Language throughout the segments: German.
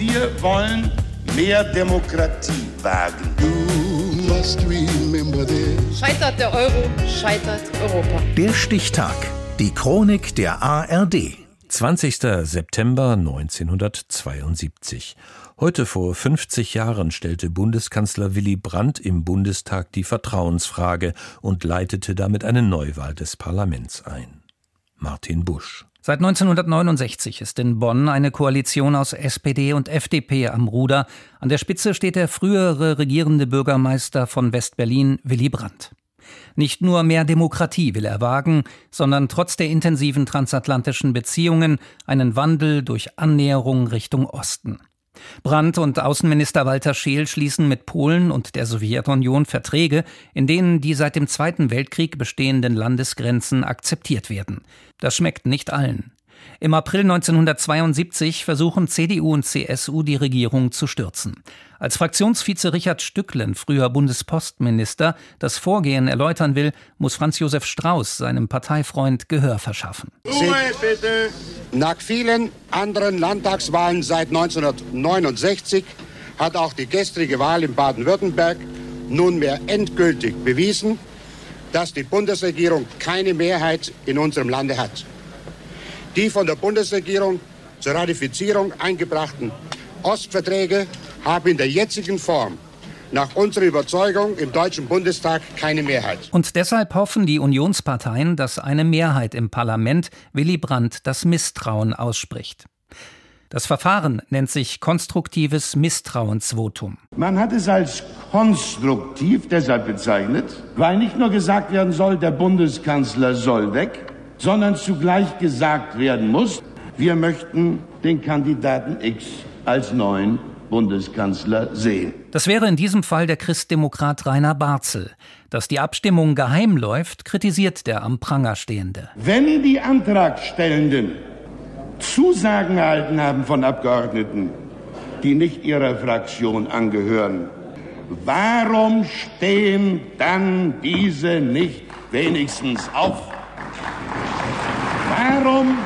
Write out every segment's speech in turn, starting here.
Wir wollen mehr Demokratie wagen. Scheitert der Euro, scheitert Europa. Der Stichtag. Die Chronik der ARD. 20. September 1972. Heute vor 50 Jahren stellte Bundeskanzler Willy Brandt im Bundestag die Vertrauensfrage und leitete damit eine Neuwahl des Parlaments ein. Martin Busch. Seit 1969 ist in Bonn eine Koalition aus SPD und FDP am Ruder. An der Spitze steht der frühere regierende Bürgermeister von West-Berlin, Willy Brandt. Nicht nur mehr Demokratie will er wagen, sondern trotz der intensiven transatlantischen Beziehungen einen Wandel durch Annäherung Richtung Osten. Brandt und Außenminister Walter Scheel schließen mit Polen und der Sowjetunion Verträge, in denen die seit dem Zweiten Weltkrieg bestehenden Landesgrenzen akzeptiert werden. Das schmeckt nicht allen. Im April 1972 versuchen CDU und CSU die Regierung zu stürzen. Als Fraktionsvize Richard Stücklen, früher Bundespostminister, das Vorgehen erläutern will, muss Franz Josef Strauß seinem Parteifreund Gehör verschaffen. Ruhe bitte! Nach vielen anderen Landtagswahlen seit 1969 hat auch die gestrige Wahl in Baden-Württemberg nunmehr endgültig bewiesen, dass die Bundesregierung keine Mehrheit in unserem Lande hat. Die von der Bundesregierung zur Ratifizierung eingebrachten Ostverträge haben in der jetzigen Form nach unserer Überzeugung im Deutschen Bundestag keine Mehrheit. Und deshalb hoffen die Unionsparteien, dass eine Mehrheit im Parlament Willy Brandt das Misstrauen ausspricht. Das Verfahren nennt sich konstruktives Misstrauensvotum. Man hat es als konstruktiv deshalb bezeichnet, weil nicht nur gesagt werden soll, der Bundeskanzler soll weg, sondern zugleich gesagt werden muss, wir möchten den Kandidaten X als neuen Bundeskanzler sehen. Das wäre in diesem Fall der Christdemokrat Rainer Barzel. Dass die Abstimmung geheim läuft, kritisiert der am Pranger Stehende. Wenn die Antragstellenden Zusagen erhalten haben von Abgeordneten, die nicht ihrer Fraktion angehören, warum stehen dann diese nicht wenigstens auf? Warum,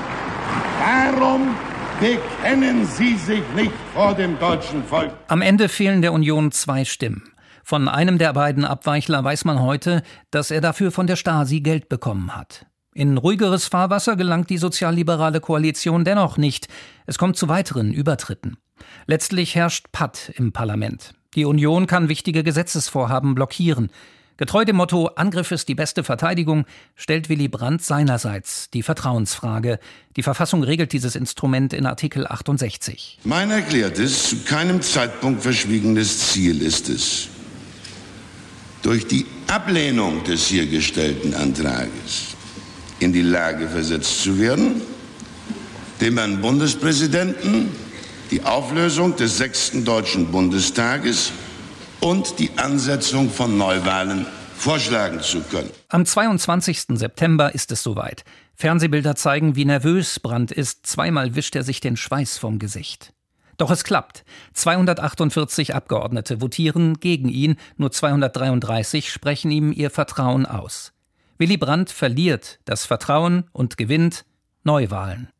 warum bekennen Sie sich nicht vor dem deutschen Volk? Am Ende fehlen der Union zwei Stimmen. Von einem der beiden Abweichler weiß man heute, dass er dafür von der Stasi Geld bekommen hat. In ruhigeres Fahrwasser gelangt die sozialliberale Koalition dennoch nicht. Es kommt zu weiteren Übertritten. Letztlich herrscht Patt im Parlament. Die Union kann wichtige Gesetzesvorhaben blockieren. Getreu dem Motto Angriff ist die beste Verteidigung stellt Willy Brandt seinerseits die Vertrauensfrage. Die Verfassung regelt dieses Instrument in Artikel 68. Mein erklärtes, zu keinem Zeitpunkt verschwiegenes Ziel ist es, durch die Ablehnung des hier gestellten Antrages in die Lage versetzt zu werden, dem Herrn Bundespräsidenten die Auflösung des sechsten Deutschen Bundestages und die Ansetzung von Neuwahlen vorschlagen zu können. Am 22. September ist es soweit. Fernsehbilder zeigen, wie nervös Brandt ist. Zweimal wischt er sich den Schweiß vom Gesicht. Doch es klappt. 248 Abgeordnete votieren gegen ihn, nur 233 sprechen ihm ihr Vertrauen aus. Willy Brandt verliert das Vertrauen und gewinnt Neuwahlen.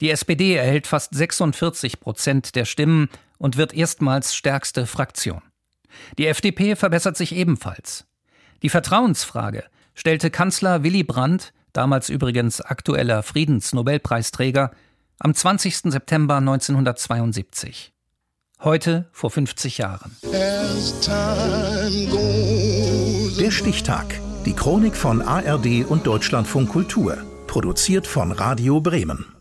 Die SPD erhält fast 46 Prozent der Stimmen und wird erstmals stärkste Fraktion. Die FDP verbessert sich ebenfalls. Die Vertrauensfrage stellte Kanzler Willy Brandt, damals übrigens aktueller Friedensnobelpreisträger, am 20. September 1972. Heute vor 50 Jahren. Der Stichtag. Die Chronik von ARD und Deutschlandfunk Kultur. Produziert von Radio Bremen.